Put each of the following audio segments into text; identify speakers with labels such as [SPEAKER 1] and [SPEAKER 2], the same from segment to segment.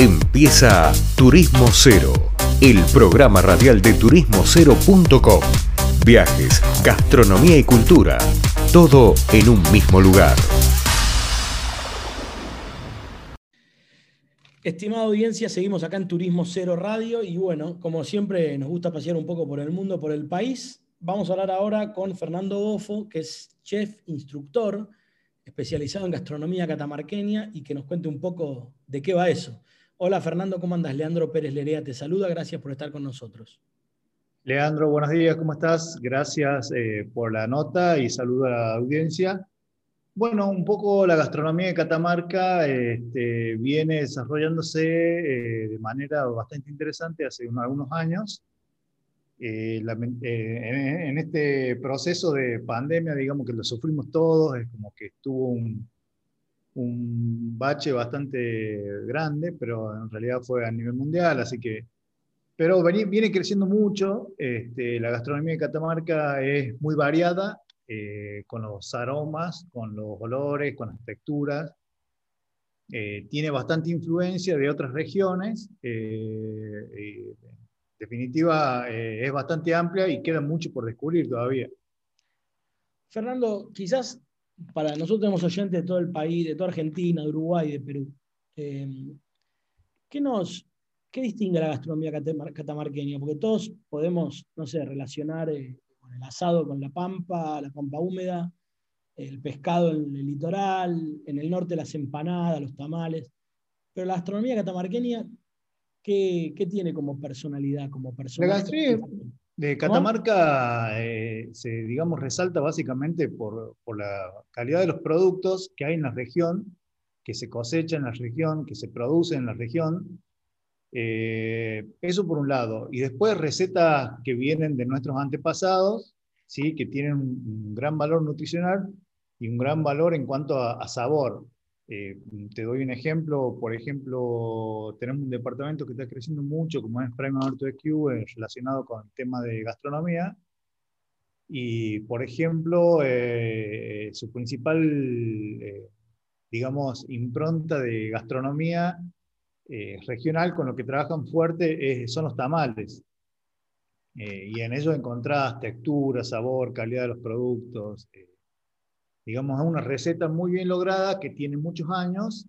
[SPEAKER 1] Empieza Turismo Cero, el programa radial de turismocero.com. Viajes, gastronomía y cultura, todo en un mismo lugar.
[SPEAKER 2] Estimada audiencia, seguimos acá en Turismo Cero Radio y bueno, como siempre nos gusta pasear un poco por el mundo, por el país. Vamos a hablar ahora con Fernando Bofo, que es chef instructor especializado en gastronomía catamarqueña y que nos cuente un poco de qué va eso. Hola Fernando, ¿cómo andas? Leandro Pérez Lerea te saluda, gracias por estar con nosotros.
[SPEAKER 3] Leandro, buenos días, ¿cómo estás? Gracias eh, por la nota y saludo a la audiencia. Bueno, un poco la gastronomía de Catamarca este, viene desarrollándose eh, de manera bastante interesante hace algunos años. Eh, en, este proceso de pandemia, digamos que lo sufrimos todos, es como que estuvo un, un bache bastante grande, pero en realidad fue a nivel mundial, así que... Pero viene creciendo mucho, este, la gastronomía de Catamarca es muy variada, eh, con los aromas, con los olores, con las texturas. Eh, tiene bastante influencia de otras regiones. Eh, definitiva, es bastante amplia y queda mucho por descubrir todavía.
[SPEAKER 2] Fernando, quizás para nosotros tenemos oyentes de todo el país, de toda Argentina, de Uruguay, de Perú. Em, ¿qué, nos, ¿Qué distingue la gastronomía catamarqueña? Porque todos podemos, no sé, relacionar eh, el asado con la pampa, la pampa húmeda, el pescado en el litoral, en el norte las empanadas, los tamales. Pero la gastronomía catamarqueña, ¿qué, qué tiene como personalidad? Como personalidad?
[SPEAKER 3] De Catamarca eh, se, digamos, resalta básicamente por, por, la calidad de los productos que hay en la región, que se cosecha en la región, que se produce en la región. Eh, eso por un lado. Y después recetas que vienen de nuestros antepasados, ¿sí? que tienen un, gran valor nutricional y un gran valor en cuanto a sabor. Eh, te doy un ejemplo, por ejemplo, tenemos un departamento que está creciendo mucho, como es Prime Norte Q, eh, relacionado con el tema de gastronomía. Y, por ejemplo, eh, su principal, digamos, impronta de gastronomía regional con lo que trabajan fuerte son los tamales. y en ellos encontrás textura, sabor, calidad de los productos digamos, es una receta muy bien lograda que tiene muchos años.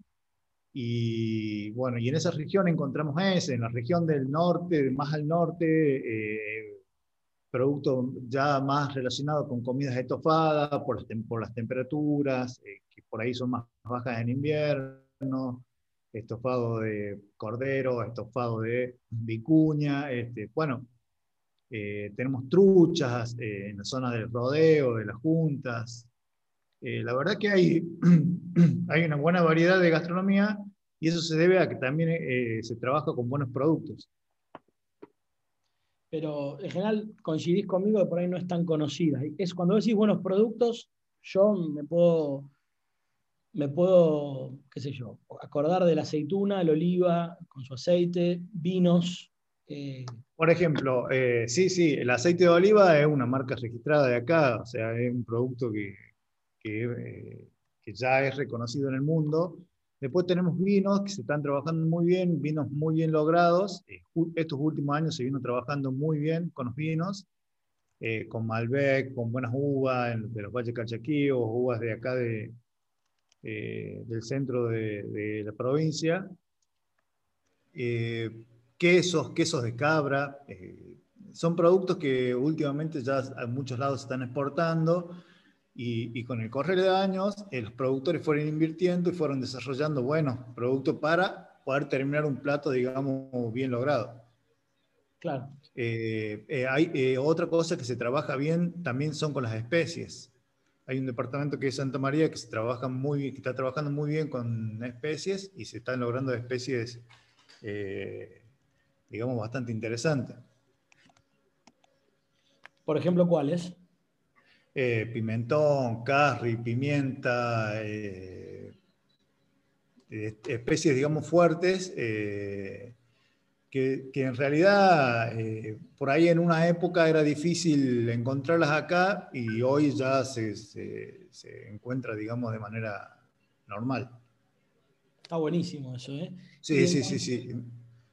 [SPEAKER 3] Y bueno, y en esa región encontramos ese, en la región del norte, más al norte, eh, producto ya más relacionado con comidas estofadas por las, por las temperaturas, eh, que por ahí son más bajas en invierno, estofado de cordero, estofado de vicuña, este, bueno, eh, tenemos truchas en la zona del rodeo, de las juntas, eh, la verdad que hay, hay una buena variedad de gastronomía y eso se debe a que también eh, se trabaja con buenos productos.
[SPEAKER 2] Pero en general coincidís conmigo que por ahí no es tan conocida. Es cuando decís buenos productos, yo me puedo, me puedo, qué sé yo, acordar de la aceituna, el oliva con su aceite, vinos.
[SPEAKER 3] Eh. Por ejemplo, sí, sí, el aceite de oliva es una marca registrada de acá, o sea, es un producto que, eh, que, ya es reconocido en el mundo. Después tenemos vinos que se están trabajando muy bien, vinos muy bien logrados. Eh, estos últimos años se vino trabajando muy bien con los vinos, eh, con Malbec, con buenas uvas de los Valles Calchaquíos, uvas de acá de, del centro de, de la provincia. quesos, quesos de cabra. son productos que últimamente ya a muchos lados se están exportando y, con el correr de años, eh, los productores fueron invirtiendo y fueron desarrollando buenos productos para poder terminar un plato, digamos, bien logrado.
[SPEAKER 2] Claro.
[SPEAKER 3] Eh, eh, hay otra cosa que se trabaja bien también son con las especies. Hay un departamento que es Santa María que, se trabaja muy, que está trabajando muy bien con especies y se están logrando especies, digamos, bastante interesantes.
[SPEAKER 2] Por ejemplo, ¿cuáles?
[SPEAKER 3] Eh, pimentón, curry, pimienta, eh, especies, digamos, fuertes, eh, que, en realidad por ahí en una época era difícil encontrarlas acá y hoy ya se, se encuentra, digamos, de manera normal.
[SPEAKER 2] Está buenísimo eso, ¿eh?
[SPEAKER 3] Sí, sí, sí, sí.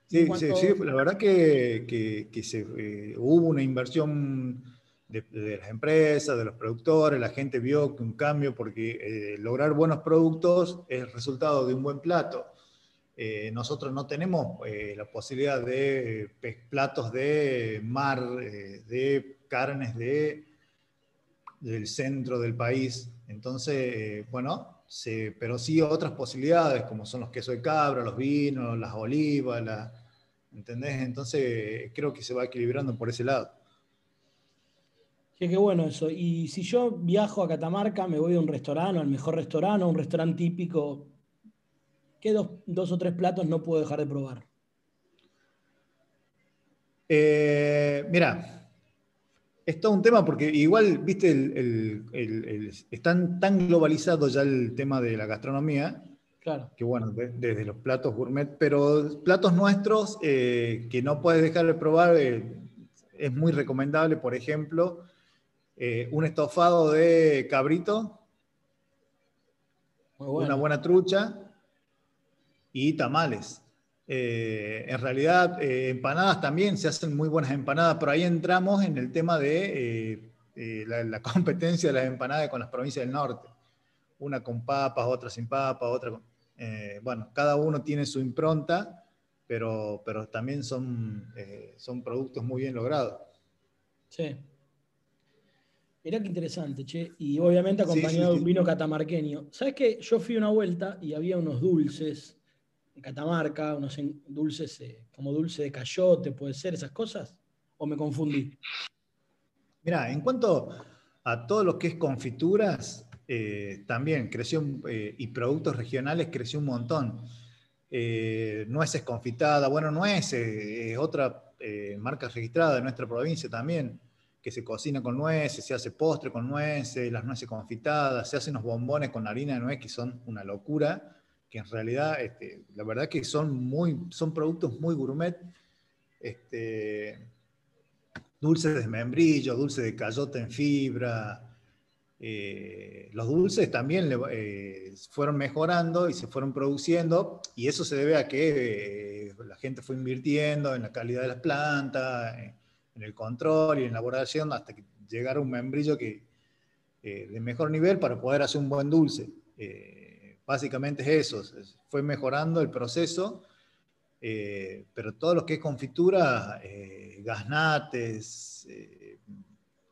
[SPEAKER 3] Sí, sí, sí, la verdad que, se, eh, hubo una inversión de, las empresas, de los productores, la gente vio un cambio porque eh, lograr buenos productos es resultado de un buen plato. Eh, nosotros no tenemos la posibilidad de platos de mar, de carnes de, del centro del país. Entonces, bueno, pero sí otras posibilidades, como son los quesos de cabra, los vinos, las olivas, la, ¿entendés? Entonces creo que se va equilibrando por ese lado.
[SPEAKER 2] Qué bueno eso. Y si yo viajo a Catamarca, me voy a un restaurante, al mejor restaurante, a un restaurante típico, ¿qué dos, dos o tres platos no puedo dejar de probar?
[SPEAKER 3] Eh, mira, es todo un tema porque igual, viste, el, están tan globalizado ya el tema de la gastronomía, claro. que bueno, desde los platos gourmet, pero platos nuestros eh, que no puedes dejar de probar, eh, es muy recomendable, por ejemplo, eh, un estofado de cabrito, una buena trucha y tamales. Eh, en realidad, eh, empanadas también, se hacen muy buenas empanadas, pero ahí entramos en el tema de eh, la, competencia de las empanadas con las provincias del norte. Una con papas, otra sin papas, otra con... bueno, cada uno tiene su impronta, pero, pero también son, son productos muy bien logrados.
[SPEAKER 2] Sí. Mirá qué interesante, che. Y obviamente acompañado de un vino catamarqueño. ¿Sabes qué? Yo fui una vuelta y había unos dulces en Catamarca, unos dulces eh, como dulce de cayote, puede ser, esas cosas, o me confundí.
[SPEAKER 3] Mira, en cuanto a todo lo que es confituras, eh, también creció, eh, y productos regionales creció un montón. nueces confitadas, bueno, nueces es otra marca registrada de nuestra provincia también, que se cocina con nueces, se hace postre con nueces, las nueces confitadas, se hacen unos bombones con harina de nuez que son una locura que en realidad, este, la verdad que son, muy, son productos muy gourmet. Este, dulces de membrillo, dulce de cayote en fibra. Eh, los dulces también eh, fueron mejorando y se fueron produciendo y eso se debe a que eh, la gente fue invirtiendo en la calidad de las plantas, en, el control y en la elaboración hasta que llegara un membrillo que, de mejor nivel para poder hacer un buen dulce. Básicamente es eso, fue mejorando el proceso, eh, pero todo lo que es confitura, eh, gasnates, eh,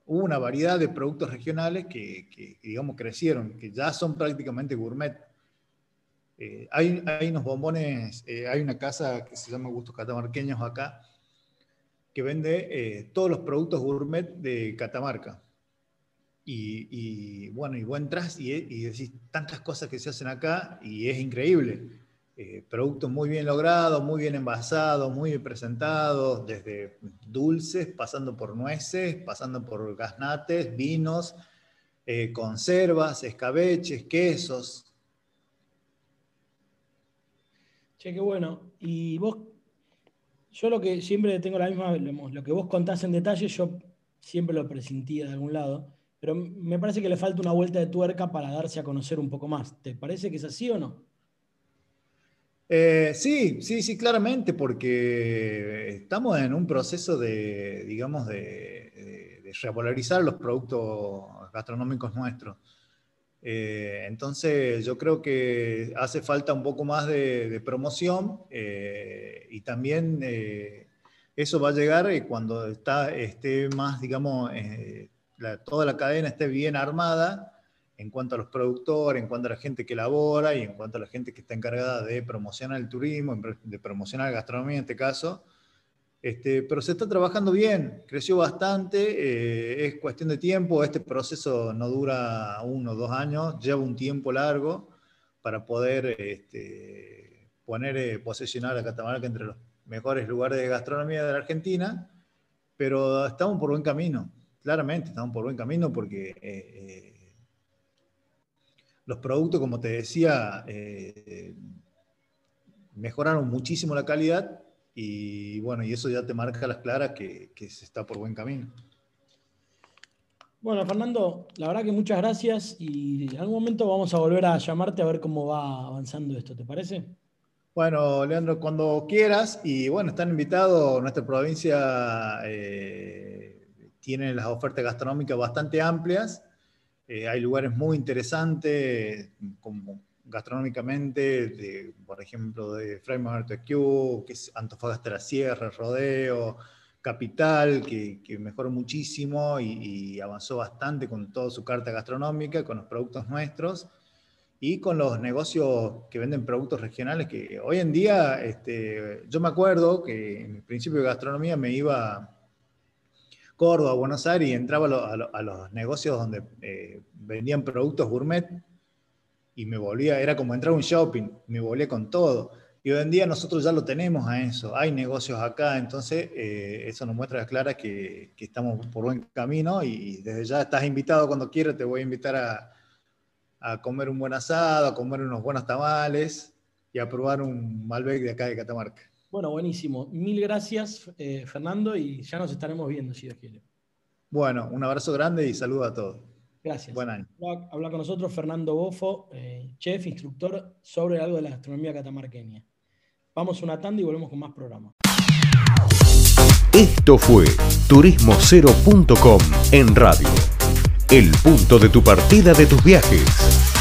[SPEAKER 3] hubo una variedad de productos regionales que, digamos, crecieron, que ya son prácticamente gourmet. hay, hay, unos bombones, hay una casa que se llama Gustos Catamarqueños acá, que vende todos los productos gourmet de Catamarca. Y, bueno, y vos entras y, y, decís tantas cosas que se hacen acá y es increíble. Eh, productos muy bien logrados, muy bien envasados, muy bien presentados, desde dulces, pasando por nueces, pasando por gaznates, vinos, eh, conservas, escabeches, quesos.
[SPEAKER 2] Che, qué bueno. Y vos, yo lo que siempre tengo la misma, lo que vos contás en detalle, yo siempre lo presentía de algún lado pero me parece que le falta una vuelta de tuerca para darse a conocer un poco más. ¿Te parece que es así o no?
[SPEAKER 3] Eh, sí, sí, sí, claramente, porque estamos en un proceso de, digamos, de, revalorizar los productos gastronómicos nuestros. Eh, entonces, yo creo que hace falta un poco más de, promoción eh, y también eso va a llegar cuando está, esté más, digamos, toda la cadena esté bien armada en cuanto a los productores, en cuanto a la gente que labora y en cuanto a la gente que está encargada de promocionar el turismo, de promocionar la gastronomía en este caso. Este, pero se está trabajando bien, creció bastante, eh, es cuestión de tiempo, este proceso no dura uno o dos años, lleva un tiempo largo para poder este, poner, eh, a Catamarca entre los mejores lugares de gastronomía de la Argentina, pero estamos por buen camino claramente estamos por buen camino porque eh, eh, los productos, como te decía, eh, mejoraron muchísimo la calidad y bueno, y eso ya te marca las claras que, se está por buen camino.
[SPEAKER 2] Bueno, Fernando, la verdad que muchas gracias y en algún momento vamos a volver a llamarte a ver cómo va avanzando esto, ¿te parece?
[SPEAKER 3] Bueno, Leandro, cuando quieras, y bueno, están invitados, nuestra provincia eh, tiene las ofertas gastronómicas bastante amplias, eh, hay lugares muy interesantes, como gastronómicamente, por ejemplo, de Fray Q, que es Antofagasta de la Sierra, Rodeo, Capital, que, mejoró muchísimo y, avanzó bastante con toda su carta gastronómica, con los productos nuestros y con los negocios que venden productos regionales, que hoy en día, este, yo me acuerdo que en el principio de gastronomía me iba a Córdoba, Buenos Aires y entraba a, los negocios donde eh, vendían productos gourmet y me volvía, era como entrar a un shopping, me volvía con todo. Y hoy en día nosotros ya lo tenemos a eso, hay negocios acá, entonces eh, eso nos muestra clara que, que, estamos por buen camino y desde ya estás invitado cuando quieras, te voy a invitar a, a comer un buen asado, a comer unos buenos tamales y a probar un Malbec de acá de Catamarca.
[SPEAKER 2] Bueno, buenísimo. Mil gracias, eh, Fernando, y ya nos estaremos viendo, si Dios quiere.
[SPEAKER 3] Bueno, un abrazo grande y saludo a todos.
[SPEAKER 2] Gracias. Buen año. Habla con nosotros Fernando Bofo, eh, chef, instructor sobre algo de la gastronomía catamarqueña. Vamos una tanda y volvemos con más programas.
[SPEAKER 1] Esto fue turismocero.com en radio. El punto de tu partida de tus viajes.